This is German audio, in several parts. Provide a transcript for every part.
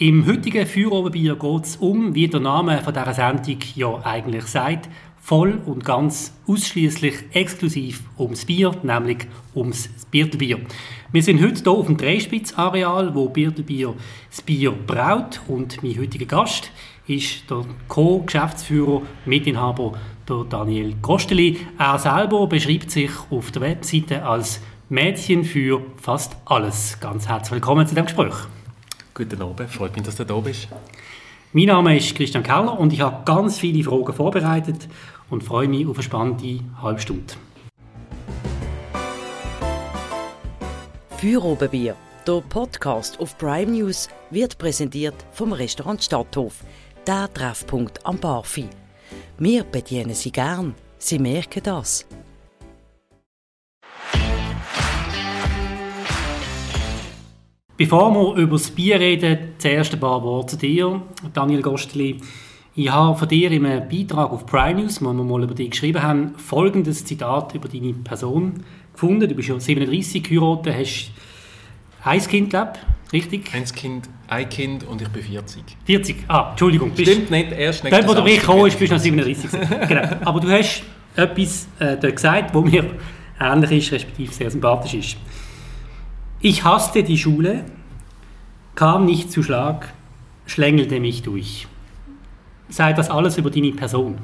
Im heutigen Feuerobenbier geht es um, wie der Name von dieser Sendung ja eigentlich sagt, voll und ganz ausschließlich exklusiv ums Bier, nämlich ums Biertelbier. Wir sind heute hier auf dem Dreispitz-Areal, wo Biertelbier das Bier braut und mein heutiger Gast ist der Co-Geschäftsführer, Mitinhaber, der Daniel Kosteli. Er selber beschreibt sich auf der Webseite als Mädchen für fast alles. Ganz herzlich willkommen zu dem Gespräch. Guten Abend, freut mich, dass du da bist. Mein Name ist Christian Keller und ich habe ganz viele Fragen vorbereitet und freue mich auf eine spannende halbe Stunde. Feuerobenbier, der Podcast auf Prime News, wird präsentiert vom Restaurant Stadthof, der Treffpunkt am Barfi. Wir bedienen Sie gern, Sie merken das. Bevor wir über das Bier reden, zuerst ein paar Worte zu dir, Daniel Gosteli. Ich habe von dir in einem Beitrag auf Prime News, wo wir mal über dich geschrieben haben, folgendes Zitat über deine Person gefunden. Du bist ja 37 geheiratet, hast ein Kind, glaub, richtig? Ein Kind, ein Kind und ich bin 40. 40? Ah, Entschuldigung. Stimmt nicht, erst nächstes Dort, wo du gekommen bist, bist du noch 37. genau. Aber du hast etwas äh, dort gesagt, wo mir ähnlich ist, respektive sehr sympathisch ist. Ich hasste die Schule, kam nicht zu Schlag, schlängelte mich durch. Sei das alles über deine Person?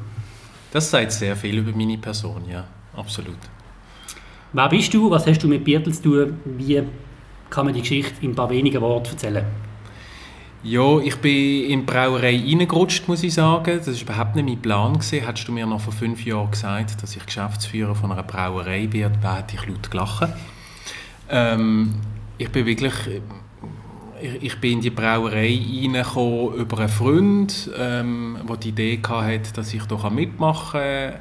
Das sagt sehr viel über meine Person, ja, absolut. Wer bist du? Was hast du mit Biertel zu tun? Wie kann man die Geschichte in ein paar wenigen Worten erzählen? Ja, ich bin in die Brauerei reingerutscht, muss ich sagen. Das war überhaupt nicht mein Plan. Gewesen. Hättest du mir noch vor fünf Jahren gesagt, dass ich Geschäftsführer von einer Brauerei werde, hätte ich laut gelacht. Ähm, ich bin wirklich ich bin in die Brauerei reingekommen über einen Freund, ähm, der die Idee hatte, dass ich hier mitmachen kann.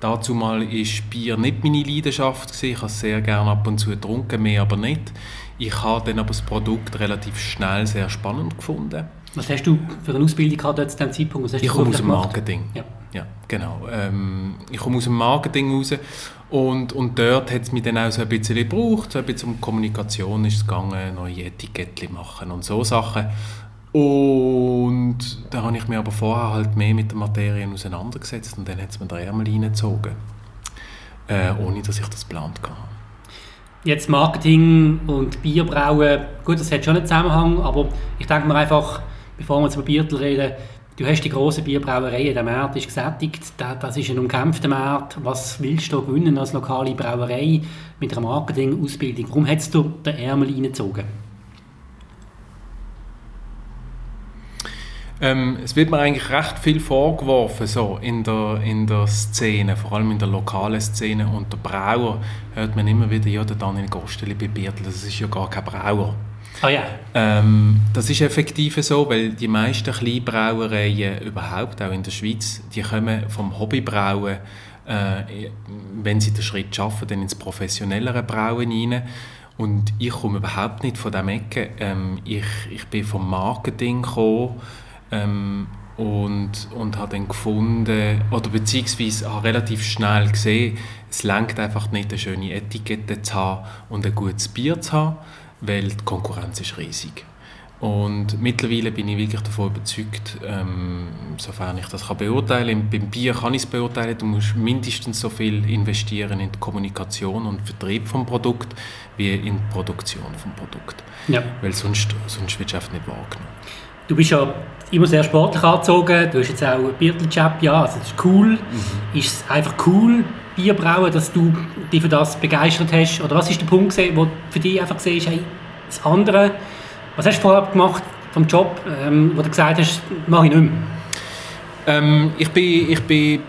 Dazu mal war Bier nicht meine Leidenschaft. Gewesen. Ich habe es sehr gerne ab und zu getrunken, mehr aber nicht. Ich habe dann aber das Produkt relativ schnell sehr spannend gefunden. Was hast du für eine Ausbildung gehabt zu diesem Zeitpunkt? ich komme aus dem Marketing. Ja. ja genau. Ähm, ich komme aus dem Marketing raus und, und dort hat es mich dann auch so ein bisschen gebraucht, so ein bisschen um Kommunikation ist es gegangen, neue Etiketten machen und so Sachen. Und da habe ich mich aber vorher halt mehr mit der Materie auseinandergesetzt und dann hat es mir den Ärmel reingezogen, äh, ohne dass ich das geplant hatte. Jetzt Marketing und Bierbrauen, gut, das hat schon einen Zusammenhang, aber ich denke mir einfach, bevor wir über Biertel reden, du hast die grossen Bierbrauereien, der Markt ist gesättigt, das ist ein umkämpfter Markt. Was willst du gewinnen als lokale Brauerei mit einer Marketing-Ausbildung? Warum hättest du den Ärmel reingezogen? Ähm, es wird mir eigentlich recht viel vorgeworfen so in der, in der Szene, vor allem in der lokalen Szene. Und der Brauer hört man immer wieder, ja, der Daniel Gosteli bei Biertel, das ist ja gar kein Brauer. Oh ja. Ähm, das ist effektiv so, weil die meisten Kleinbrauereien überhaupt, auch in der Schweiz, die kommen vom Hobbybrauen, äh, wenn sie den Schritt schaffen, dann ins professionellere Brauen rein. Und ich komme überhaupt nicht von dieser Ecke. Ähm, ich, ich bin vom Marketing gekommen ähm, und, und habe dann gefunden, oder beziehungsweise habe relativ schnell gesehen, es lenkt einfach nicht, eine schöne Etikette zu haben und ein gutes Bier zu haben weil die Konkurrenz ist riesig. Und mittlerweile bin ich wirklich davon überzeugt, ähm, sofern ich das kann beurteilen kann, beim Bier kann ich es beurteilen, du musst mindestens so viel investieren in die Kommunikation und Vertrieb vom Produkt, wie in die Produktion vom Produkt. Ja. Weil sonst, sonst wird es einfach nicht wahrgenommen. Du bist ja immer sehr sportlich angezogen, du hast jetzt auch ein Biertelchap, ja, also das ist cool. Mhm. Ist es einfach cool, Bier dass du dich für das begeistert hast? Oder was ist der Punkt, wo für dich einfach siehst, hey, das andere, was hast du vorher gemacht vom Job, ähm, wo du gesagt hast, mache ich nicht mehr? Ähm, ich, bin, ich bin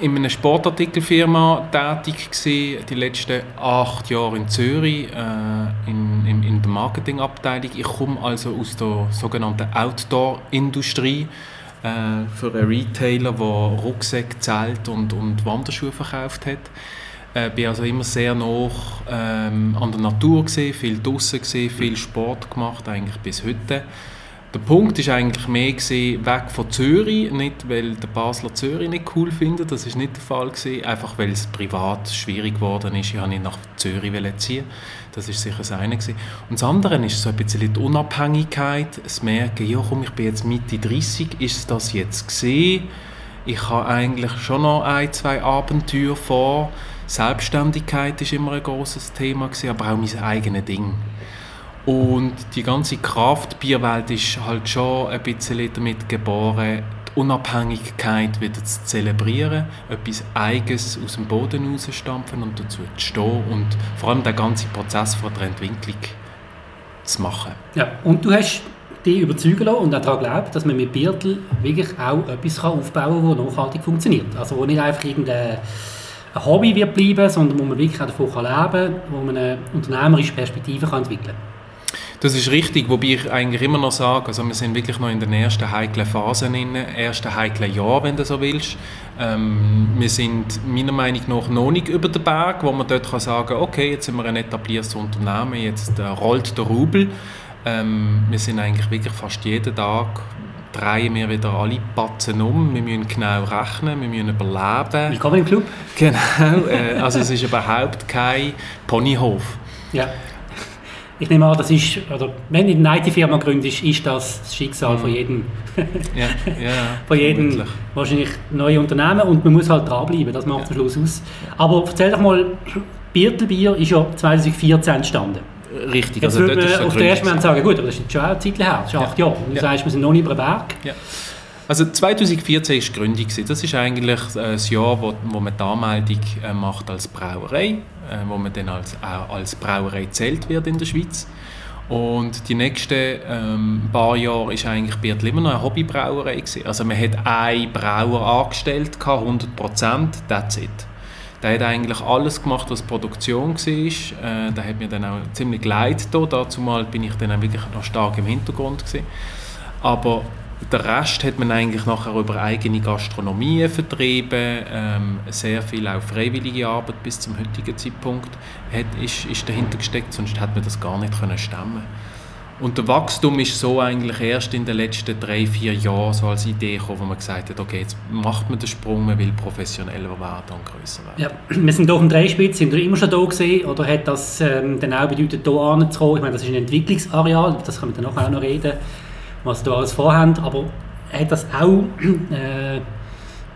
in einer Sportartikelfirma tätig gewesen, die letzten acht Jahre in Zürich äh, in, in, in der Marketingabteilung. Ich komme also aus der sogenannten Outdoor-Industrie äh, für einen Retailer, der Rucksäcke, Zelt und, und Wanderschuhe verkauft hat. Äh, war also immer sehr nah ähm, an der Natur, gewesen, viel draußen, gewesen, viel Sport gemacht, eigentlich bis heute. Der Punkt ist eigentlich mehr gewesen, weg von Zürich, nicht weil der Basler Zürich nicht cool findet, das ist nicht der Fall gewesen, einfach weil es privat schwierig geworden ist, ich habe nicht nach Zürich ziehen das ist sicher das eine gewesen. Und das andere ist so ein bisschen die Unabhängigkeit, das Merken, ja komm, ich bin jetzt Mitte 30, ist das jetzt gesehen? Ich habe eigentlich schon noch ein, zwei Abenteuer vor. Selbstständigkeit ist immer ein großes Thema gewesen, aber auch mein eigenes Ding. Und die ganze Kraftbierwelt ist halt schon ein bisschen damit geboren, Unabhängigkeit wieder zu zelebrieren, etwas Eigenes aus dem Boden rausstampfen und dazu zu stehen und vor allem den ganzen Prozess von der Entwicklung zu machen. Ja, und du hast dich überzeugen lassen und daran glaubt, dass man mit Biertel wirklich auch etwas aufbauen kann, das nachhaltig funktioniert. Also wo nicht einfach irgendein Hobby wird bleiben, sondern wo man wirklich auch davon leben kann, wo man eine unternehmerische Perspektive entwickeln kann. Das ist richtig, wobei ich eigentlich immer noch sage, also wir sind wirklich noch in den ersten heiklen Phasen, in ersten heiklen Jahren, wenn du so willst. Ähm, wir sind meiner Meinung nach noch nicht über den Berg, wo man dort kann sagen okay, jetzt sind wir ein etabliertes Unternehmen, jetzt äh, rollt der Rubel. Ähm, wir sind eigentlich wirklich fast jeden Tag drehen wir wieder alle Batzen um. Wir müssen genau rechnen, wir müssen überleben. Willkommen im Club. Genau, äh, also es ist überhaupt kein Ponyhof. Ja ich nehme an, das ist, oder wenn du eine IT-Firma gründest, ist das das Schicksal mhm. von jedem, ja, ja, von jedem wahrscheinlich neuen Unternehmen und man muss halt dranbleiben, das macht ja. am Schluss aus. Aber erzähl doch mal, Biertelbier ist ja 2014 entstanden. Richtig, Jetzt also dort man auf den ersten Moment sagen, gut, aber das ist schon eine Zeit her, das ist acht ja. Jahre. Und du ja. sagst, wir sind noch nicht über den Berg. Ja. Also 2014 war die Gründung. Das ist eigentlich äh, das Jahr, wo, wo man die Anmeldung äh, macht als Brauerei, äh, wo man dann als, als Brauerei zählt wird in der Schweiz. Und die nächsten ähm, paar Jahre war eigentlich Biertl immer noch eine Hobbybrauerei. Gewesen. Also man hat einen Brauer angestellt, 100 Prozent, that's it. Der hat eigentlich alles gemacht, was Produktion war. Äh, der hat mir dann auch ziemlich leid da. Dazu mal bin ich dann auch wirklich noch stark im Hintergrund gewesen. Aber der Rest hat man eigentlich nachher über eigene Gastronomie vertrieben, ähm, sehr viel auch freiwillige Arbeit bis zum heutigen Zeitpunkt hat, ist, ist dahinter gesteckt, sonst hätte man das gar nicht können stemmen. Und der Wachstum ist so eigentlich erst in den letzten drei, vier Jahren so als Idee gekommen, wo man gesagt hat, okay, jetzt macht man den Sprung, man will professioneller werden und grösser werden. Ja, wir sind hier auf dem Dreispitz, sind wir immer schon da gesehen oder hat das ähm, dann auch bedeutet, hier anzukommen? Ich meine, das ist ein Entwicklungsareal, das können wir dann auch noch reden was du alles vorhast, aber hat das auch äh,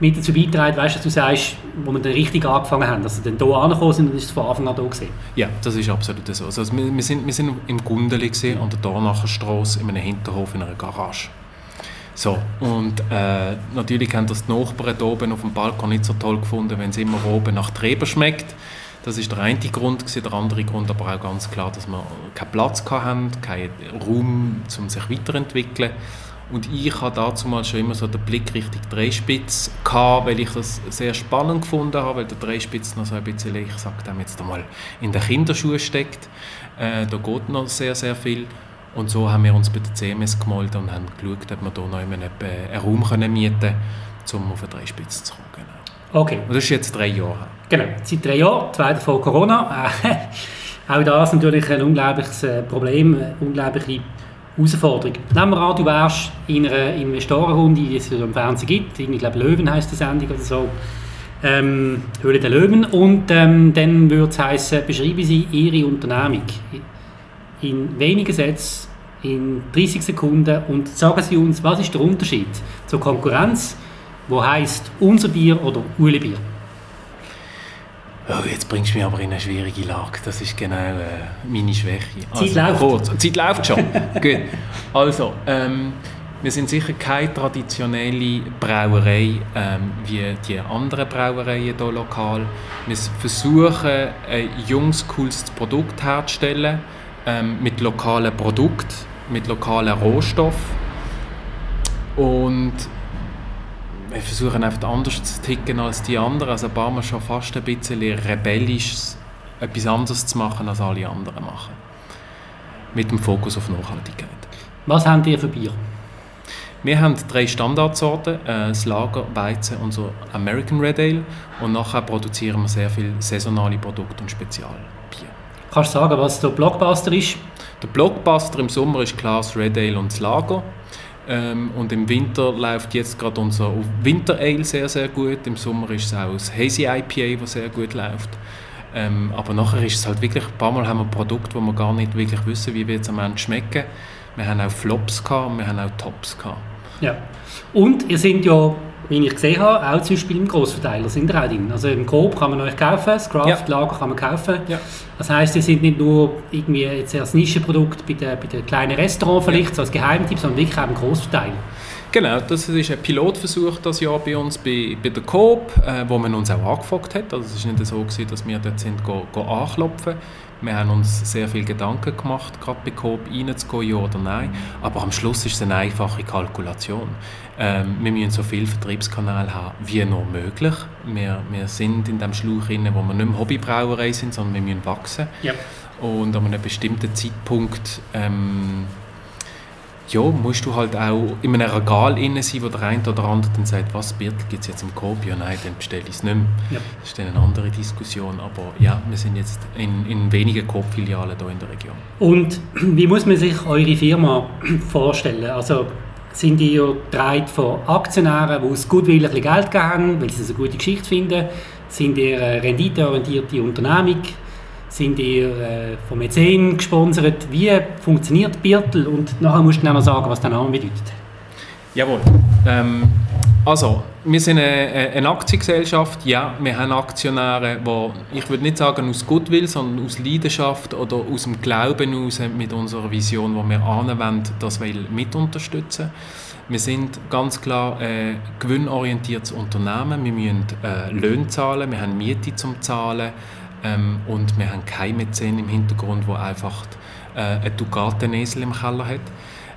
mit dazu beigetragen, weißt, dass du sagst, wo wir dann richtig angefangen haben, dass sie dann hier angekommen sind und es von Anfang an da gewesen? Ja, das ist absolut so. Also wir, wir, sind, wir sind im Gundeli gesehen, an der Dornacher Straße, in einem Hinterhof, in einer Garage. So, und äh, natürlich haben das die Nachbarn hier oben auf dem Balkon nicht so toll gefunden, wenn es immer oben nach Treber schmeckt. Das ist der eine Grund, gewesen. der andere Grund aber auch ganz klar, dass wir keinen Platz hatten, keinen Raum, um sich weiterzuentwickeln. Und ich hatte dazu mal schon immer so den Blick Richtung Dreispitz gehabt, weil ich das sehr spannend gefunden habe, weil der Dreispitz noch so ein bisschen, ich sage dem jetzt einmal, in den Kinderschuhen steckt. Äh, da geht noch sehr, sehr viel. Und so haben wir uns bei der CMS gemeldet und haben geschaut, ob wir hier noch einen Raum mieten können, um auf den Dreispitz zu kommen. Genau. Okay. Und das ist jetzt drei Jahre Genau, seit drei Jahren, zwei davon Corona. Äh, auch das natürlich ein unglaubliches äh, Problem, eine unglaubliche Herausforderung. Nehmen wir an, du wärst in einer Investorenrunde, die es im Fernsehen gibt, ich glaube Löwen heisst die Sendung oder so, ähm, Höhle der Löwen, und ähm, dann würde es heißen, beschreiben Sie Ihre Unternehmung in wenigen Sätzen, in 30 Sekunden und sagen Sie uns, was ist der Unterschied zur Konkurrenz, wo heißt unser Bier oder Uli Bier? Oh, jetzt bringst du mich aber in eine schwierige Lage. Das ist genau äh, meine Schwäche. Also, Zeit läuft. Kurz. Zeit läuft schon. Gut. Also, ähm, wir sind sicher keine traditionelle Brauerei ähm, wie die anderen Brauereien hier lokal. Wir versuchen, ein junges, cooles Produkt herzustellen ähm, mit lokalen Produkten, mit lokalen Rohstoffen. Und wir versuchen einfach anders zu ticken als die anderen. Also ein Mal schon fast ein bisschen rebellisch etwas anderes zu machen, als alle anderen machen. Mit dem Fokus auf Nachhaltigkeit. Was haben ihr für Bier? Wir haben drei Standardsorten, äh, das Lager, Weizen und so American Red Ale und nachher produzieren wir sehr viele saisonale Produkte und Spezialbier. Kannst du sagen, was der Blockbuster ist? Der Blockbuster im Sommer ist klar das Red Ale und das Lager. Ähm, und im Winter läuft jetzt gerade unser Winter Ale sehr, sehr gut. Im Sommer ist es auch das Hazy IPA, das sehr gut läuft. Ähm, aber nachher ist es halt wirklich, ein paar Mal haben wir Produkte, wo wir gar nicht wirklich wissen, wie wird es am Ende schmecken. Wir haben auch Flops gehabt und wir haben auch Tops gehabt. Ja. Und ihr seid ja, wie ich gesehen habe, auch zum Beispiel im Grossverteiler sind ihr auch drin. Also im Coop kann man euch kaufen, das Craft-Lager kann man kaufen. Ja. Das heisst, ihr sind nicht nur irgendwie jetzt als Nischenprodukt bei den, bei den kleinen Restaurants vielleicht, so als Geheimtipp, sondern wirklich auch im Grossverteiler. Genau, das ist ein Pilotversuch das Jahr bei uns bei, bei der Coop, äh, wo man uns auch angefragt hat. Also es war nicht so, gewesen, dass wir dort sind, go, go anklopfen. Wir haben uns sehr viel Gedanken gemacht, gerade bei Coop reinzugehen, ja oder nein. Aber am Schluss ist es eine einfache Kalkulation. Ähm, wir müssen so viele Vertriebskanäle haben wie nur möglich. Wir, wir sind in dem Schlauch drin, wo wir nicht mehr Hobbybrauerei sind, sondern wir müssen wachsen. Ja. Und an einem bestimmten Zeitpunkt ähm, ja, musst du halt auch in einem Regal innen sein, wo der eine oder andere dann sagt, was, Birtel gibt es jetzt im Coop? Ja, nein, dann bestelle ich es nicht mehr. Ja. Das ist dann eine andere Diskussion, aber ja, wir sind jetzt in, in wenigen Coop-Filialen hier in der Region. Und wie muss man sich eure Firma vorstellen? Also sind ihr getragen von Aktionären, die aus Goodwill ein bisschen Geld geben, weil sie es eine gute Geschichte finden? Sind ihr eine renditeorientierte Unternehmung? Sind ihr äh, von Mäzen gesponsert? Wie funktioniert Birtel? Und nachher musst du dann noch sagen, was der Name bedeutet. Jawohl. Ähm, also, wir sind eine, eine Aktiengesellschaft. Ja, wir haben Aktionäre, die, ich würde nicht sagen aus Goodwill, sondern aus Leidenschaft oder aus dem Glauben heraus mit unserer Vision, die wir anwenden, das will mit unterstützen. Wir sind ganz klar ein gewinnorientiertes Unternehmen. Wir müssen äh, Löhne zahlen, wir haben Miete zum Zahlen ähm, und wir haben keine Mäzen im Hintergrund, wo einfach äh, einen Ducatenesel im Keller hat.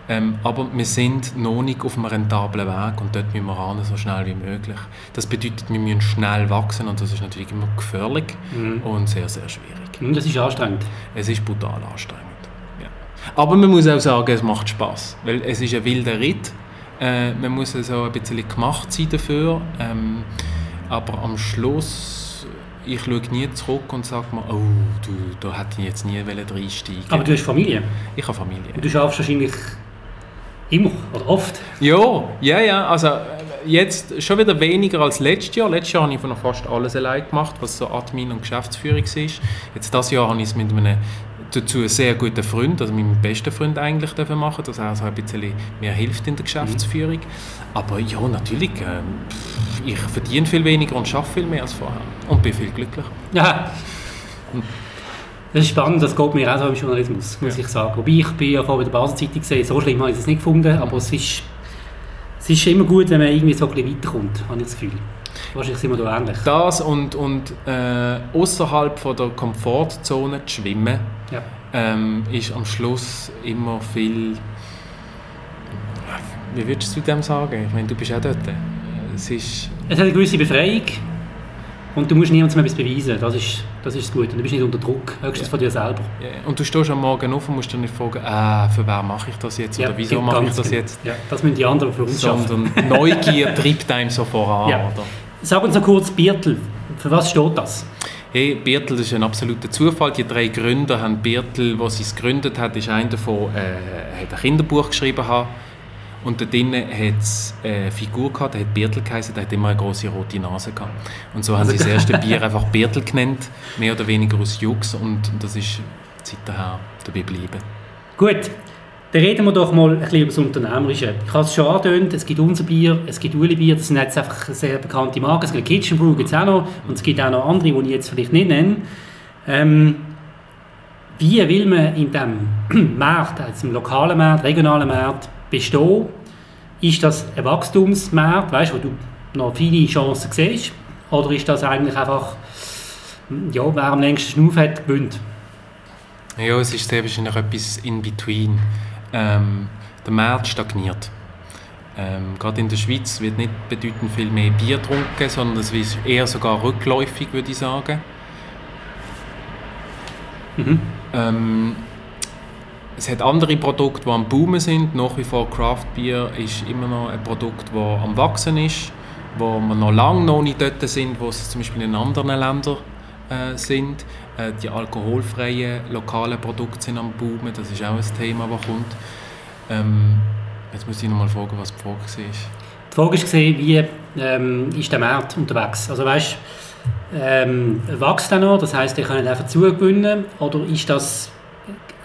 Ähm, aber wir sind noch nicht auf einem rentablen Weg und dort müssen wir ran, so schnell wie möglich. Das bedeutet, wir müssen schnell wachsen und das ist natürlich immer gefährlich Mhm. und sehr, sehr schwierig. Hm, Das ist anstrengend. Es ist brutal anstrengend. Ja. Aber man muss auch sagen, es macht Spaß, weil es ist ein wilder Ritt. Äh, man muss so ein bisschen gemacht sein dafür. Ähm, aber am Schluss, ich schaue nie zurück und sage mir, oh, du, da hätte ich jetzt nie reinsteigen Aber du hast Familie. Ich habe Familie. Und du schaffst wahrscheinlich immer oder oft. Ja, ja, ja. Also äh, jetzt schon wieder weniger als letztes Jahr. Letztes Jahr habe ich noch fast alles allein gemacht, was so Admin und Geschäftsführung ist. Jetzt das Jahr habe ich es mit einem dazu sehr guten Freund, also meinem besten Freund eigentlich dürfen machen, dass er so ein bisschen mir hilft in der Geschäftsführung. Aber ja, natürlich, ähm, ich verdiene viel weniger und schaffe viel mehr als vorher und bin viel glücklicher. Ja. Das ist spannend, das geht mir auch so im Journalismus, muss Ja. ich sagen. Wobei ich bin ja vorher bei der Basel-Zeitung gesehen, so schlimm habe ich es nicht gefunden, aber es ist, es ist immer gut, wenn man irgendwie so ein bisschen weiterkommt, habe ich das Gefühl. Wahrscheinlich sind wir da ähnlich. Das und, und äh, außerhalb von der Komfortzone zu schwimmen, Ja. ähm, ist am Schluss immer viel. Wie würdest du dem sagen? Ich meine, du bist auch dort. Es ist. Es hat eine gewisse Befreiung und du musst niemandem etwas beweisen, das ist das, ist das Gute. Und du bist nicht unter Druck, höchstens Ja. von dir selber. ja, Und du stehst am Morgen auf und musst dir nicht fragen, ah, für wen mache ich das jetzt oder wieso mache ich das genau. jetzt? Ja, das müssen die anderen für uns schaffen. Sondern Neugier treibt einem so voran. Ja. Oder? Sag uns noch kurz, Biertel, für was steht das? Hey, Birtel das ist ein absoluter Zufall. Die drei Gründer haben Birtel, wo sie es gegründet hat, ist einer davon, äh, hat ein Kinderbuch geschrieben haben. Und da drinnen hat es eine Figur gehabt, der hat Birtel geheißen, der hat immer eine große rote Nase gehabt. Und so haben sie das erste Bier einfach Birtel genannt, mehr oder weniger aus Jux. Und das ist seither dabei geblieben. Gut, dann reden wir doch mal ein bisschen über das Unternehmerische. Ich habe es schon angetönt, es gibt unser Bier, es gibt Uli Bier, das sind jetzt einfach sehr bekannte Marken. Es gibt Kitchen Brew, gibt es auch noch, und es gibt auch noch andere, die ich jetzt vielleicht nicht nenne. Ähm, wie will man in diesem Markt, also im lokalen Markt, regionalen Markt, bestehen? Ist das ein Wachstumsmarkt, weißt, wo du noch viele Chancen siehst? Oder ist das eigentlich einfach, ja, wer am längsten Schnuff hat, gewinnt? Ja, es ist sehr wahrscheinlich etwas in between. Ähm, der Markt stagniert. Ähm, gerade in der Schweiz wird nicht bedeutend viel mehr Bier getrunken, sondern es ist eher sogar rückläufig, würde ich sagen. Mhm. Ähm, es hat andere Produkte, die am Boomen sind. Nach wie vor Craft Beer ist immer noch ein Produkt, das am Wachsen ist, wo wir noch lange noch nicht dort sind, wo es zum Beispiel in anderen Ländern äh, sind. Äh, die alkoholfreien lokalen Produkte sind am Boomen, das ist auch ein Thema, das kommt. Ähm, jetzt muss ich noch mal fragen, was die Frage war. Die Frage war, wie ähm, ist der Markt unterwegs? Also weißt, ähm, wächst er noch, das heisst, ihr könnt einfach zugewinnen, oder ist das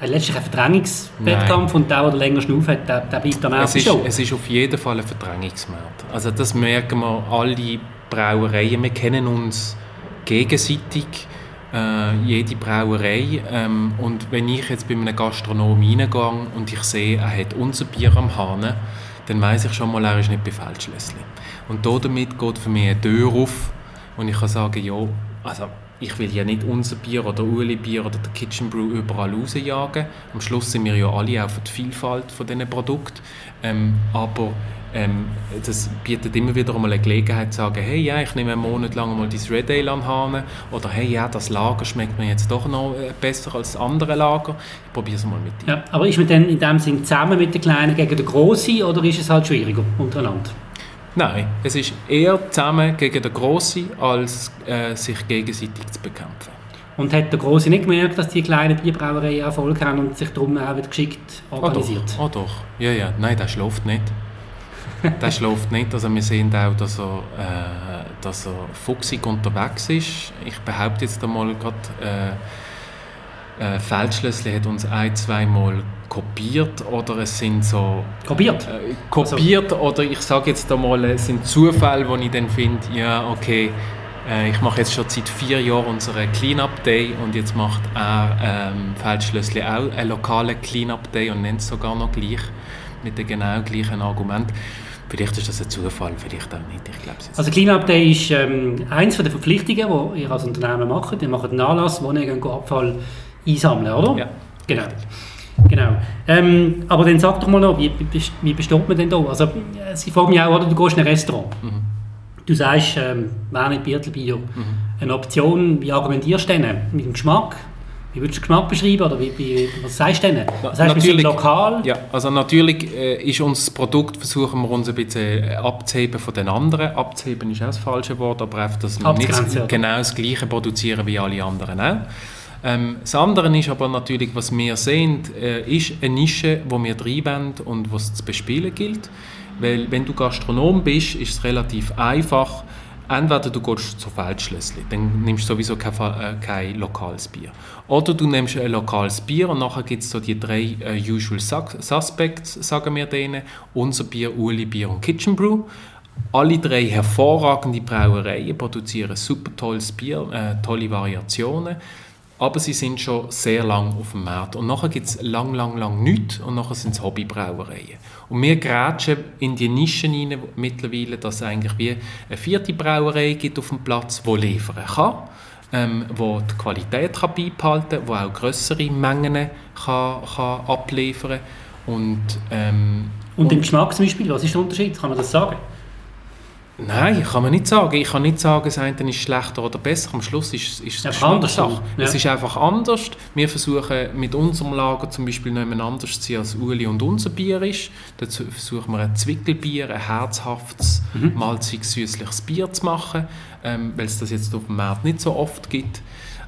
letztlich ein Verdrängungswettkampf und der, der länger Schnuff hat, der, der bleibt am es ist, es ist auf jeden Fall ein Verdrängungsmarkt. Also das merken wir alle Brauereien. Wir kennen uns gegenseitig, äh, jede Brauerei. Ähm, und wenn ich jetzt bei einem Gastronom reingehe und ich sehe, er hat unser Bier am Hahn, dann weiß ich schon mal, er ist nicht bei Feldschlössli. Und damit geht für mich eine Tür auf und ich kann sagen, ja, also ich will ja nicht unser Bier oder Uli Bier oder der Kitchen Brew überall rausjagen. Am Schluss sind wir ja alle auch für die Vielfalt von diesen Produkten. Ähm, aber ähm, das bietet immer wieder einmal eine Gelegenheit zu sagen, hey, ja, ich nehme einen Monat lang mal dieses Red Ale anhane oder hey, ja, das Lager schmeckt mir jetzt doch noch äh, besser als das andere Lager. Ich probiere es mal mit dir. Ja, aber ist man dann in dem Sinn zusammen mit den Kleinen gegen den Grossen oder ist es halt schwieriger untereinander? Nein, es ist eher zusammen gegen den Grossen, als äh, sich gegenseitig zu bekämpfen. Und hat der Grosse nicht gemerkt, dass die kleinen Bierbrauereien Erfolg haben und sich darum auch geschickt organisiert? Oh doch, oh doch. ja, ja. Nein, der schläft nicht. der schläft nicht. Also wir sehen auch, dass er, äh, dass er fuchsig unterwegs ist. Ich behaupte jetzt einmal gerade, äh, äh, Feldschlössli hat uns ein, zweimal kopiert oder es sind so... Kopiert? Äh, kopiert also. oder ich sage jetzt einmal, es sind Zufälle, wo ich dann finde, ja, okay, äh, ich mache jetzt schon seit vier Jahren unseren Cleanup Day und jetzt macht er ähm, Feldschlössli auch einen lokalen Cleanup Day und nennt es sogar noch gleich, mit dem genau gleichen Argument. Vielleicht ist das ein Zufall, vielleicht auch nicht. Ich glaube Also Cleanup Day ist ähm, eines der Verpflichtungen, die ihr als Unternehmen macht. Ihr macht einen Anlass, wo ihr Abfall einsammeln, oder? Ja. Genau. Genau. Ähm, aber dann sag doch mal noch, wie, wie besteht man denn da? Also, sie fragen mich auch, oder, du gehst in ein Restaurant. Mhm. Du sagst, ähm, wäre nicht Biertelbier mhm. eine Option. Wie argumentierst du denn? Mit dem Geschmack? Wie würdest du den Geschmack beschreiben? Oder wie, wie, was sagst du denn? Was heißt, natürlich, lokal? Ja, also natürlich äh, ist unser Produkt, versuchen wir uns ein bisschen äh, abzuheben von den anderen. Abzuheben ist auch das falsche Wort, aber einfach, dass wir nicht genau das Gleiche produzieren wie alle anderen auch. Ähm, das andere ist aber natürlich, was wir sehen, äh, ist eine Nische, wo wir reinwollen und was zu bespielen gilt. Weil wenn du Gastronom bist, ist es relativ einfach, entweder du gehst zu Feldschlössli, dann nimmst du sowieso kein, äh, kein lokales Bier. Oder du nimmst ein lokales Bier und nachher gibt es so die drei äh, Usual Suspects, sagen wir denen, unser Bier, Uli Bier und Kitchen Brew. Alle drei hervorragende Brauereien produzieren super tolles Bier, äh, tolle Variationen aber sie sind schon sehr lang auf dem Markt. Und nachher gibt es lang, lang, lang nichts und nachher sind es Hobbybrauereien. Und wir grätschen in die Nischen rein mittlerweile, dass es eigentlich wie eine vierte Brauerei gibt auf dem Platz, die liefern kann, ähm, wo die Qualität kann beibehalten kann, wo auch größere Mengen kann, kann abliefern und, ähm, und, und im Geschmack zum Beispiel, was ist der Unterschied? Kann man das sagen? Nein, kann man nicht sagen. Ich kann nicht sagen, das eine ist schlechter oder besser. Am Schluss ist, ist es anders. Ja. Es ist einfach anders. Wir versuchen mit unserem Lager zum Beispiel noch jemand anders zu sein, als Uli und unser Bier ist. Dazu versuchen wir ein Zwickelbier, ein herzhaftes, mhm. malzig süßliches Bier zu machen, ähm, weil es das jetzt auf dem Markt nicht so oft gibt.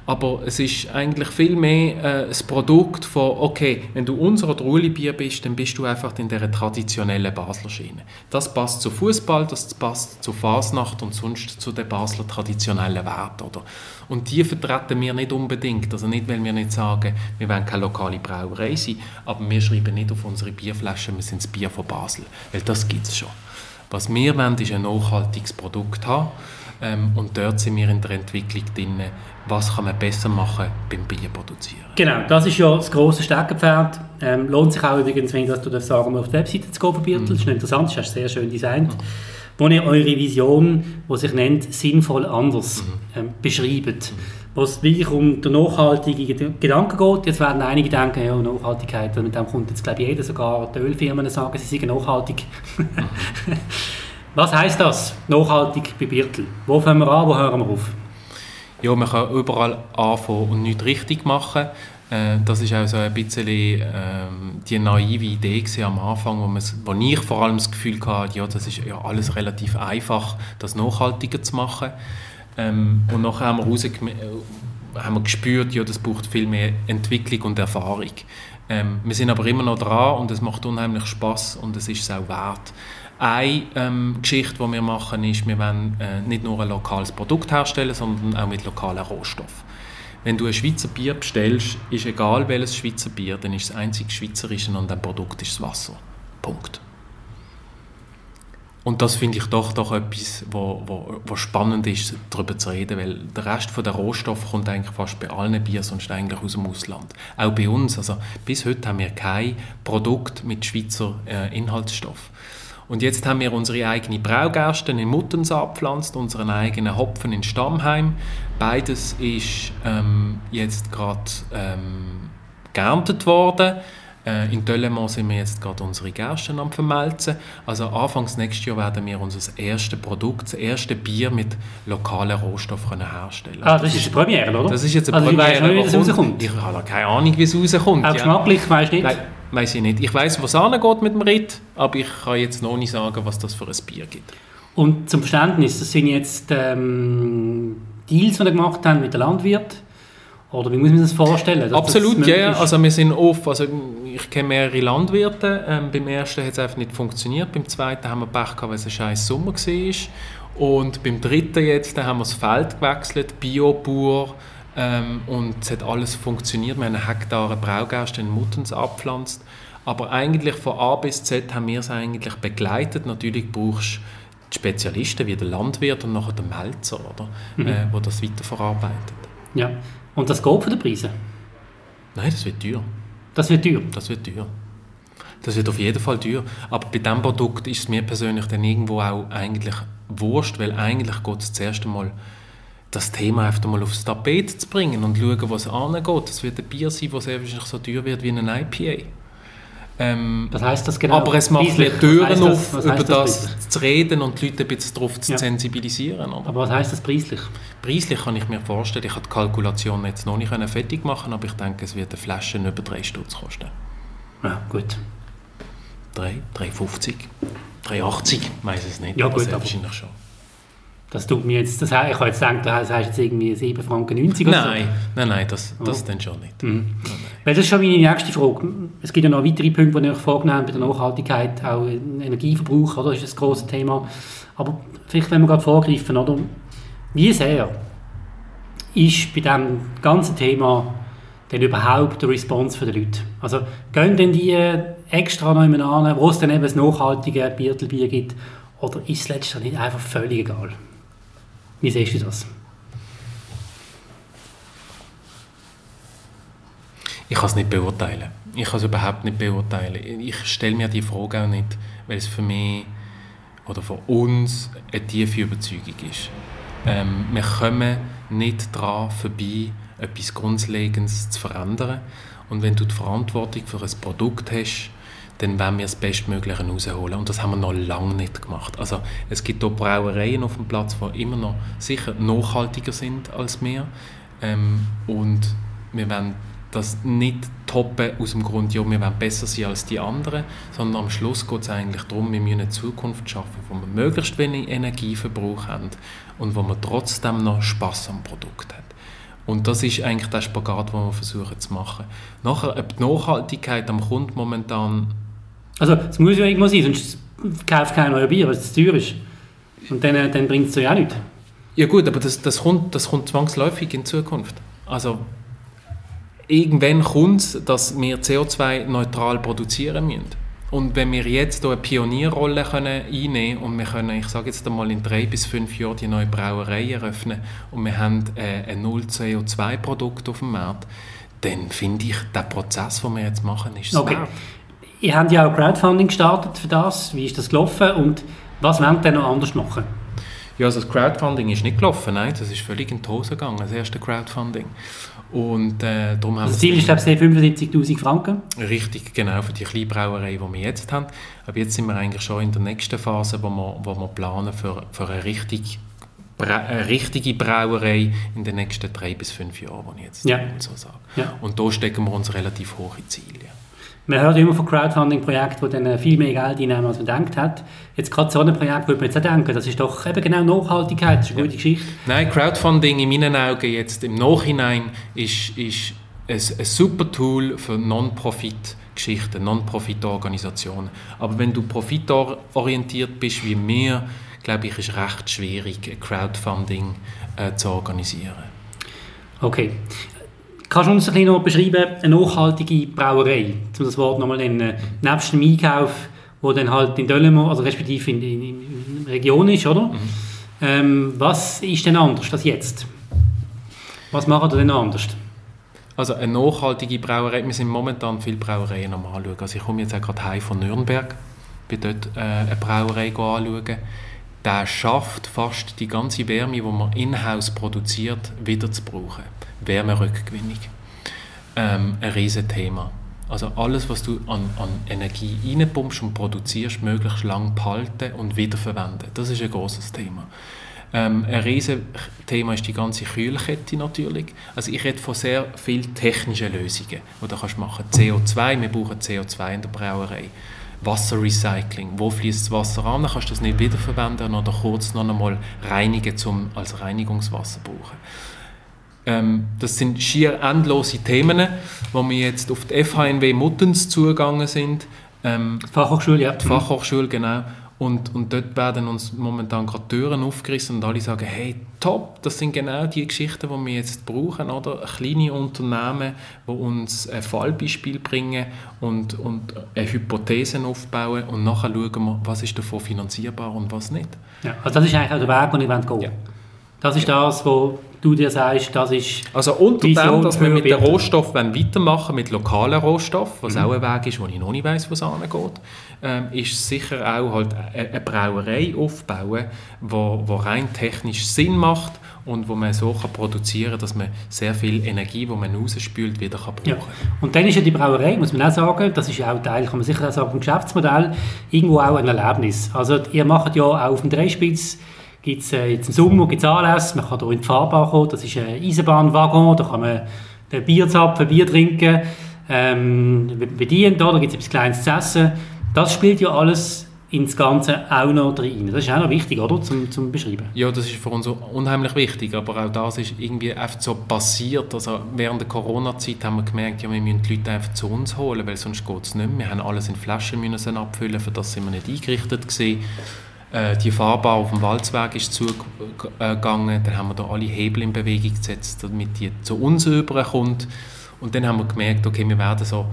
Aber es ist eigentlich viel mehr äh, das Produkt von, okay, wenn du unser oder Uli-Bier bist, dann bist du einfach in der traditionellen Basler Schiene. Das passt zu Fußball, das passt zu Fasnacht und sonst zu den Basler traditionellen Werten. Oder? Und die vertreten wir nicht unbedingt. Also nicht, weil wir nicht sagen, wir wollen keine lokale Brauerei sein, aber wir schreiben nicht auf unsere Bierflaschen, wir sind das Bier von Basel. Weil das gibt es schon. Was wir wollen, ist ein nachhaltiges Produkt haben. Ähm, und dort sind wir in der Entwicklung drin, was kann man besser machen beim Bier produzieren. Genau, das ist ja das grosse Steckenpferd. Ähm, lohnt sich auch übrigens, wenn du das sagen auf die Webseite zu gehen von Biertel. Mhm. Das ist interessant, das ist sehr schön designt. Mhm. Wo ihr eure Vision, die sich nennt «Sinnvoll anders», mhm. ähm, beschreibt. Mhm. Wo es wirklich um den nachhaltigen Gedanken geht. Jetzt werden einige denken, ja, Nachhaltigkeit, mit dem kommt jetzt glaube ich jeder, sogar die Ölfirmen sagen, sie seien nachhaltig. Was heißt das, nachhaltig bei Biertel? Wo fangen wir an, wo hören wir auf? Ja, man kann überall anfangen und nichts richtig machen. Äh, das ist auch so ein bisschen ähm, die naive Idee am Anfang, wo, wo ich vor allem das Gefühl hatte, ja, das ist ja alles relativ einfach, das nachhaltiger zu machen. Ähm, und nachher haben wir haben wir gespürt, ja, das braucht viel mehr Entwicklung und Erfahrung. Ähm, wir sind aber immer noch dran und es macht unheimlich Spaß und es ist es auch wert. Eine ähm, Geschichte, die wir machen, ist, wir wollen äh, nicht nur ein lokales Produkt herstellen, sondern auch mit lokalen Rohstoffen. Wenn du ein Schweizer Bier bestellst, ist egal welches Schweizer Bier, dann ist das einzige Schweizerische und ein Produkt ist das Wasser. Punkt. Und das finde ich doch, doch etwas, wo, wo, wo spannend ist, darüber zu reden, weil der Rest der Rohstoffe kommt eigentlich fast bei allen Bier sonst eigentlich aus dem Ausland. Auch bei uns, also bis heute haben wir kein Produkt mit Schweizer äh, Inhaltsstoff. Und jetzt haben wir unsere eigene Braugerste in Muttens abgepflanzt, unseren eigenen Hopfen in Stammheim. Beides ist ähm, jetzt gerade ähm, geerntet worden. Äh, in Döllemont sind wir jetzt gerade unsere Gersten am vermelzen. Also anfangs nächstes Jahr werden wir unser erstes Produkt, das erste Bier mit lokalen Rohstoffen herstellen. Ah, das ist eine Premiere, oder? Das ist jetzt eine also Premiere. Ich weiß nicht, wie das rauskommt. Ich habe keine Ahnung, wie es rauskommt. Auch geschmacklich, ja. weißt du nicht? Nein, weiß ich nicht. Ich weiß, was angeht mit dem Ritt, aber ich kann jetzt noch nicht sagen, was das für ein Bier gibt. Und zum Verständnis, das sind jetzt ähm, Deals, die wir gemacht haben mit den Landwirten oder wie muss man sich das vorstellen? Absolut, ja. Yeah. Also wir sind oft, also ich kenne mehrere Landwirte. Ähm, beim ersten hat es einfach nicht funktioniert. Beim zweiten haben wir Pech gehabt, weil es ein scheiß Sommer war. Und beim dritten jetzt haben wir das Feld gewechselt, Biobauer. Ähm, und es hat alles funktioniert. Wir haben einen Hektar Braugerste in Muttens abgepflanzt. Aber eigentlich von A bis Z haben wir es eigentlich begleitet. Natürlich brauchst du die Spezialisten wie der Landwirt und nachher der Melzer, oder? Mhm. Äh, wo das weiterverarbeitet. Ja. Und das geht von den Preisen? Nein, das wird teuer. Das wird teuer? Das wird teuer. Das wird auf jeden Fall teuer. Aber bei diesem Produkt ist es mir persönlich dann irgendwo auch eigentlich wurscht, weil eigentlich geht es zuerst einmal das Thema einfach mal aufs Tapet zu bringen und schauen, was angeht. Das wird ein Bier sein, das wahrscheinlich so teuer wird wie ein IPA. Ähm, was heißt das genau? Aber es macht Türen auf, das, über das, das zu reden und die Leute ein bisschen darauf zu ja. sensibilisieren. Oder? Aber was heißt das preislich? Preislich kann ich mir vorstellen, ich habe die Kalkulation jetzt noch nicht fertig machen aber ich denke, es wird eine Flasche über 3 Stutz kosten. Ja, gut. 3, 3,50, 3,80, ich weiß es nicht. Ja, gut, aber wahrscheinlich schon. Das tut mir jetzt, das, ich habe jetzt gedacht, das heißt jetzt irgendwie 7,90 Franken nein, so. Nein, nein, das, das oh. dann schon nicht. Mhm. Nein, nein. Weil das ist schon meine nächste Frage. Es gibt ja noch weitere Punkte, die euch vorgenommen bei der Nachhaltigkeit, auch Energieverbrauch, oder, ist das große Thema. Aber vielleicht, wenn wir gerade vorgreifen, oder, wie sehr ist bei diesem ganzen Thema denn überhaupt der Response der Leute? Also gehen denn die extra noch an, wo es dann eben das nachhaltige Biertelbier gibt, oder ist es letztendlich einfach völlig egal? Wie siehst du das? Ich kann es nicht beurteilen. Ich kann es überhaupt nicht beurteilen. Ich stelle mir die Frage auch nicht, weil es für mich oder für uns eine tiefe Überzeugung ist. Ähm, wir kommen nicht daran vorbei, etwas Grundlegendes zu verändern. Und wenn du die Verantwortung für ein Produkt hast, dann wollen wir das Bestmögliche rausholen. Und das haben wir noch lange nicht gemacht. Also es gibt hier Brauereien auf dem Platz, die immer noch sicher nachhaltiger sind als wir. Ähm, und wir wollen das nicht toppen aus dem Grund, ja, wir wollen besser sein als die anderen, sondern am Schluss geht es eigentlich darum, wir müssen eine Zukunft schaffen, wo wir möglichst wenig Energieverbrauch haben und wo man trotzdem noch Spaß am Produkt hat. Und das ist eigentlich der Spagat, den wir versuchen zu machen. Nachher, ob die Nachhaltigkeit am Kunden momentan also es muss ja irgendwo sein, sonst kauft keiner euer Bier, weil es zu teuer ist. Und dann, äh, dann bringt es ja auch nichts. Ja gut, aber das, das, kommt, das kommt zwangsläufig in Zukunft. Also irgendwann kommt es, dass wir CO2-neutral produzieren müssen. Und wenn wir jetzt hier eine Pionierrolle können einnehmen und wir können, ich sage jetzt einmal, in drei bis fünf Jahren die neue Brauerei eröffnen und wir haben äh, ein Null-CO2-Produkt auf dem Markt, dann finde ich, der Prozess, den wir jetzt machen, ist okay. smart. Ihr habt ja auch Crowdfunding gestartet für das. Wie ist das gelaufen und was wollt ihr noch anders machen? Ja, also das Crowdfunding ist nicht gelaufen, nein, das ist völlig in die Hose gegangen, das erste Crowdfunding. Und, äh, darum haben das Ziel ist, glaube ich, 75'000 Franken? Richtig, genau, für die Kleinbrauerei, die wir jetzt haben. Aber jetzt sind wir eigentlich schon in der nächsten Phase, wo wir, wo wir planen für, für eine, richtig, eine richtige Brauerei in den nächsten drei bis fünf Jahren, die ich jetzt ja. so sage. Ja. Und da stecken wir uns relativ hohe Ziele. Man hört immer von Crowdfunding-Projekten, die dann viel mehr Geld einnehmen, als man gedacht hat. Jetzt gerade so ein Projekt würde man jetzt auch denken, das ist doch eben genau Nachhaltigkeit, das ist eine gute Geschichte. Nein, Crowdfunding in meinen Augen jetzt im Nachhinein ist, ist ein, ein super Tool für Non-Profit-Geschichten, Non-Profit-Organisationen. Aber wenn du profitorientiert bist wie wir, glaube ich, ist es recht schwierig, Crowdfunding äh, zu organisieren. Okay. Kannst du uns ein bisschen noch beschreiben, eine nachhaltige Brauerei, um das Wort nochmal nennen, nebst dem Einkauf, wo dann halt in Dölemo, also respektive in, in, in der Region ist, oder? Mhm. Ähm, was ist denn anders als jetzt? Was machen ihr denn anders? Also eine nachhaltige Brauerei, wir sind momentan viele Brauereien am anschauen. Also ich komme jetzt auch gerade heim von Nürnberg, bin dort äh, eine Brauerei anschauen. Der schafft fast die ganze Wärme, die man in-house produziert, wieder zu brauchen. Wärmerückgewinnung. Ähm, ein Riesenthema. Also alles, was du an, an Energie reinpumpst und produzierst, möglichst lang behalten und wiederverwenden. Das ist ein großes Thema. Ähm, ein riesiges Thema ist die ganze Kühlkette natürlich. Also ich rede von sehr vielen technischen Lösungen, die du kannst machen CO2, wir brauchen CO2 in der Brauerei. Wasserrecycling, wo fließt das Wasser an, dann kannst du das nicht wiederverwenden oder kurz noch einmal reinigen, um als Reinigungswasser zu brauchen. Ähm, das sind schier endlose Themen, wo wir jetzt auf die FHNW Muttens zugegangen sind. Ähm, Fachhochschule, ja. Die Fachhochschule, genau. Und, und dort werden uns momentan gerade Türen aufgerissen und alle sagen, hey, top, das sind genau die Geschichten, die wir jetzt brauchen, oder? Kleine Unternehmen, die uns ein Fallbeispiel bringen und, und eine Hypothese aufbauen und nachher schauen wir, was ist davon finanzierbar und was nicht. Ja, also das ist eigentlich auch der Weg, den ich gehen ja. Das ist das, wo du dir sagst, das ist Also unter dem, dass wir mit den Rohstoffen weitermachen mit lokalen Rohstoffen, was mhm. auch ein Weg ist, wo ich noch nicht weiss, wo es angeht, ähm, ist sicher auch halt eine Brauerei aufbauen, wo, wo rein technisch Sinn macht und wo man so kann produzieren kann, dass man sehr viel Energie, die man rausspült, wieder kann brauchen kann. Ja. Und dann ist ja die Brauerei, muss man auch sagen, das ist ja auch Teil, kann man sicher auch sagen, vom Geschäftsmodell, irgendwo auch ein Erlebnis. Also ihr macht ja auch auf dem Dreispitz es äh, jetzt im Sommer gibt's Anlässe, man kann hier in die Fahrbar kommen, das ist ein Eisenbahnwaggon, da kann man ein Bier zapfen, Bier trinken, ähm, bedient, da gibt es etwas Kleines zu essen. Das spielt ja alles ins Ganze auch noch rein. Das ist auch noch wichtig, oder? Zum, zum Beschreiben. Ja, das ist für uns unheimlich wichtig, aber auch das ist irgendwie einfach so passiert. Also während der Corona-Zeit haben wir gemerkt, ja, wir müssen die Leute einfach zu uns holen, weil sonst geht es nicht mehr. Wir haben alles in Flaschen müssen abfüllen, für das sind wir nicht eingerichtet gewesen. Äh, die Fahrbahn auf dem Walzweg ist zugegangen, dann haben wir da alle Hebel in Bewegung gesetzt, damit die zu uns überkommt. Und dann haben wir gemerkt, okay, wir werden so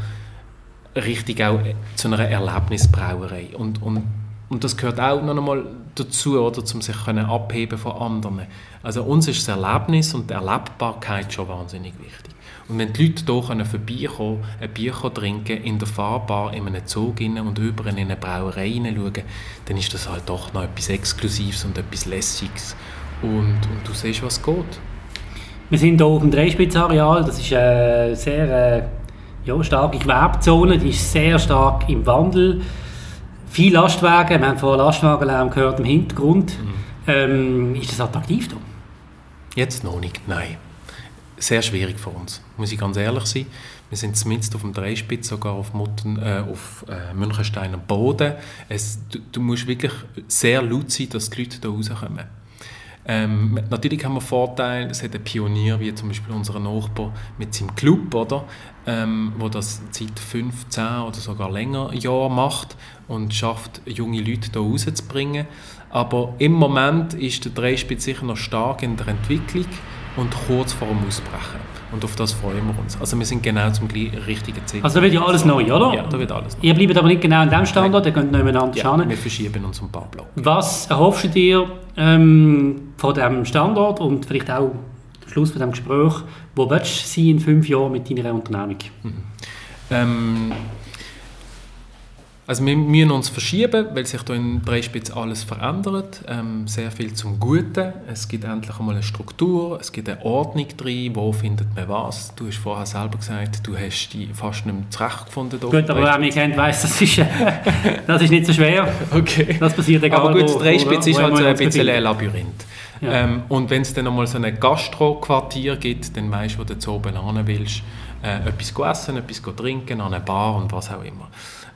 richtig auch zu einer Erlebnisbrauerei. Und, und, und das gehört auch noch einmal dazu, oder, um sich können abheben von anderen. Also uns ist das Erlebnis und die Erlebbarkeit schon wahnsinnig wichtig. Und wenn die Leute hier vorbeikommen, ein Bier trinken, in der Fahrbar, in einem Zug und über in eine Brauerei hineinschauen, dann ist das halt doch noch etwas Exklusives und etwas Lässiges. Und, und du siehst, was geht. Wir sind hier auf dem Dreispitzareal, das ist eine sehr äh, ja, starke Gewerbezone, die ist sehr stark im Wandel. Viele Lastwagen, wir haben vorhin Lastwagenlärm gehört im Hintergrund. Mhm. Ähm, ist das attraktiv hier? Jetzt noch nicht, nein sehr schwierig für uns, muss ich ganz ehrlich sein. Wir sind zumindest auf dem Dreispitz, sogar auf, Mutten, äh, auf äh, Münchensteiner Boden. Es, du, du, musst wirklich sehr laut sein, dass die Leute hier rauskommen. Ähm, natürlich haben wir Vorteile, es hat einen Pionier, wie zum Beispiel unser Nachbar mit seinem Club, oder? Ähm, wo das seit 15 oder sogar länger Jahren macht und schafft, junge Leute hier rauszubringen. Aber im Moment ist der Dreispitz sicher noch stark in der Entwicklung und kurz vor dem Ausbrechen. Und auf das freuen wir uns. Also wir sind genau zum richtigen Zeitpunkt. Also da wird ja alles neu, oder? Ja, da wird alles neu. Ihr bleibt aber nicht genau an dem Standort, Nein. ihr könnt nebeneinander ja, schauen. wir verschieben uns ein paar Blöcke. Was erhoffst du dir ähm, von diesem Standort und vielleicht auch am Schluss von diesem Gespräch, wo willst du sein in fünf Jahren mit deiner Unternehmung? Mhm. Ähm, also wir müssen uns verschieben, weil sich hier in Dreispitz alles verändert. Ähm, sehr viel zum Guten. Es gibt endlich einmal eine Struktur, es gibt eine Ordnung drin, wo findet man was. Du hast vorher selber gesagt, du hast die fast nicht mehr zurechtgefunden. Gut, aber wer mich kennt, weiss, das ist, das ist nicht so schwer. Okay. Das passiert egal Aber gut, Dreispitz ist halt so ein bisschen ein Labyrinth. Ähm, und wenn es dann einmal so ein Gastro-Quartier gibt, dann weißt du, wo du zu oben hin willst. äh, etwas essen, etwas trinken, an einer Bar und was auch immer.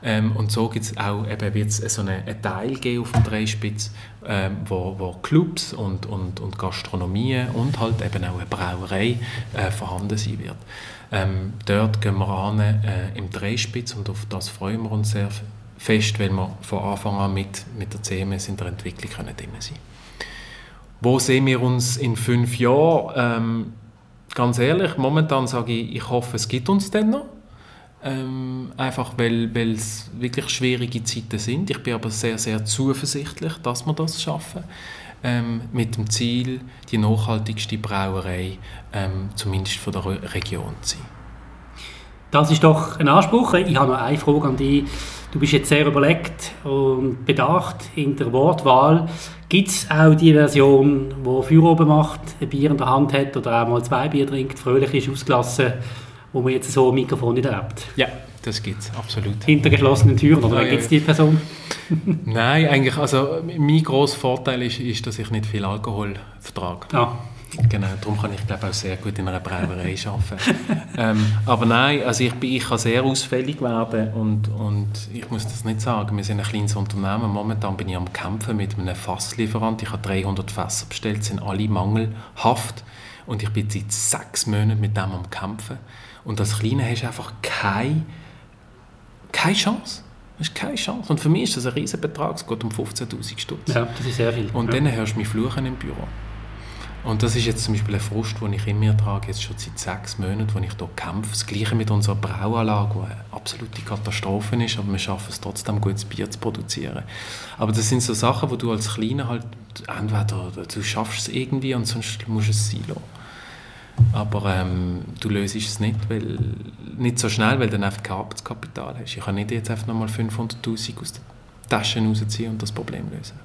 Ähm, und so gibt es auch eben wird's so eine, einen Teil geben auf dem Dreispitz, ähm, wo, wo Clubs und, und, und Gastronomie und halt eben auch eine Brauerei äh, vorhanden sein wird. Ähm, dort gehen wir an äh, im Dreispitz und auf das freuen wir uns sehr fest, weil wir von Anfang an mit, mit der CMS in der Entwicklung können drin sein Wo sehen wir uns in fünf Jahren? Ähm, ganz ehrlich, momentan sage ich, ich hoffe, es gibt uns dann noch. Ähm, einfach weil es wirklich schwierige Zeiten sind. Ich bin aber sehr, sehr zuversichtlich, dass wir das schaffen. Ähm, mit dem Ziel, die nachhaltigste Brauerei ähm, zumindest von der Region zu sein. Das ist doch ein Anspruch. Ich habe noch eine Frage an dich. Du bist jetzt sehr überlegt und bedacht in der Wortwahl. Gibt es auch die Version, die Feuer oben macht, ein Bier in der Hand hat oder auch mal zwei Bier trinkt, fröhlich ist, ausgelassen, wo man jetzt so ein Mikrofon nicht erlebt? Ja, das gibt es, absolut. Hinter geschlossenen Türen, oder ja, gibt es die Person? Nein, eigentlich, also mein grosser Vorteil ist, ist, dass ich nicht viel Alkohol vertrage. Ah. Genau, darum kann ich glaube auch sehr gut in einer Brauerei arbeiten. ähm, aber nein, also ich, bin, ich kann sehr ausfällig werden und, und ich muss das nicht sagen, wir sind ein kleines Unternehmen, momentan bin ich am Kämpfen mit einem Fasslieferant, ich habe 300 Fässer bestellt, sind alle mangelhaft und ich bin seit sechs Monaten mit dem am Kämpfen und als Kleine hast du einfach keine, keine Chance. Du hast keine Chance. Und für mich ist das ein Riesenbetrag, es geht um 15'000 Stutz. Ja, das ist sehr viel. Und ja. dann hörst du mich fluchen im Büro. Und das ist jetzt zum Beispiel ein Frust, den ich in mir trage, jetzt schon seit sechs Monaten, wo ich hier kämpfe. Das Gleiche mit unserer Brauanlage, die eine absolute Katastrophe ist, aber wir schaffen es trotzdem, gutes Bier zu produzieren. Aber das sind so Sachen, wo du als Kleiner halt, entweder du schaffst es irgendwie und sonst musst du es lassen. Aber ähm, du löst es nicht, weil, nicht so schnell, weil du dann einfach kein Arbeitskapital hast. Ich kann nicht jetzt einfach nochmal 500'000 aus der Tasche rausziehen und das Problem lösen.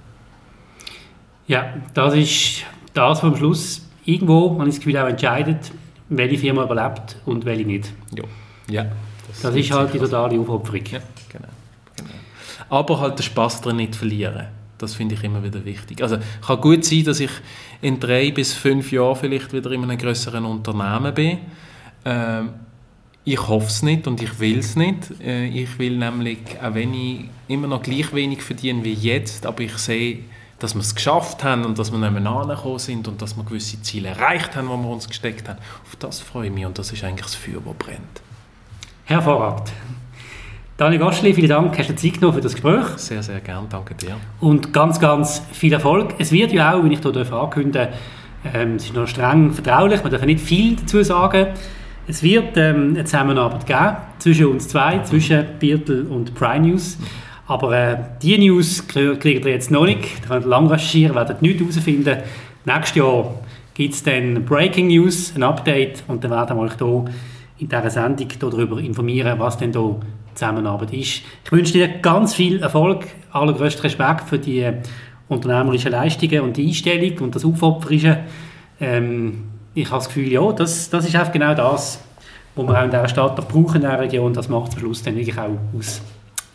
Ja, das ist das, was am Schluss irgendwo, man das Gefühl, auch entscheidet, welche Firma überlebt und welche nicht. Ja. ja das, das ist halt die totale Aufopferung. Ja, genau, genau. Aber halt den Spass daran nicht verlieren. Das finde ich immer wieder wichtig. Also kann gut sein, dass ich in drei bis fünf Jahren vielleicht wieder in einem größeren Unternehmen bin. Ähm, ich hoffe es nicht und ich will es nicht. Äh, ich will nämlich, auch wenn ich immer noch gleich wenig verdiene wie jetzt, aber ich sehe, dass wir es geschafft haben und dass wir nebeneinander angekommen sind und dass wir gewisse Ziele erreicht haben, die wir uns gesteckt haben. Auf das freue ich mich und das ist eigentlich das Feuer, das brennt. Hervorragend. Daniel Gostli, vielen Dank, hast du Zeit genommen für das Gespräch. Sehr, sehr gern, danke dir. Und ganz, ganz viel Erfolg. Es wird ja auch, wenn ich hier ankündigen ähm, es ist noch streng vertraulich, man darf nicht viel dazu sagen. Es wird ähm, eine Zusammenarbeit geben zwischen uns zwei, zwischen Birtel und Prime News. Aber äh, die News kriegt ihr jetzt noch nicht. Ihr könnt lang recherchieren, werdet nichts herausfinden. Nächstes Jahr gibt es dann Breaking News, ein Update und dann werden wir euch hier in dieser Sendung darüber informieren, was denn hier Zusammenarbeit ist. Ich wünsche dir ganz viel Erfolg, allergrößten Respekt für die unternehmerischen Leistungen und die Einstellung und das Aufopferische. Ähm, ich habe das Gefühl, ja, das, das ist einfach genau das, was wir auch in dieser Stadt noch brauchen, in dieser Region. Das macht es am Schluss dann wirklich auch aus.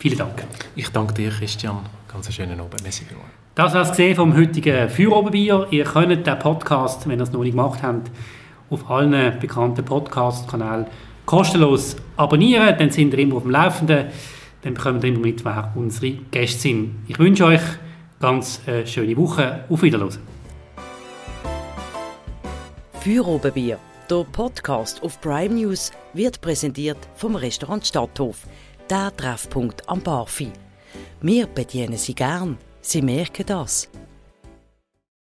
Vielen Dank. Ich danke dir, Christian. Ganz einen schönen Abend. Merci Das war es vom heutigen Feuerobenbier. Ihr könnt den Podcast, wenn ihr es noch nicht gemacht habt, auf allen bekannten Podcast-Kanälen kostenlos abonnieren. Dann sind ihr immer auf dem Laufenden. Dann bekommt ihr immer mit, wer unsere Gäste sind. Ich wünsche euch ganz eine schöne Woche. Auf Wiedersehen. Feuerobenbier, der Podcast auf Prime News, wird präsentiert vom Restaurant Stadthof – der Treffpunkt am Barfi. Wir bedienen Sie gern, Sie merken das.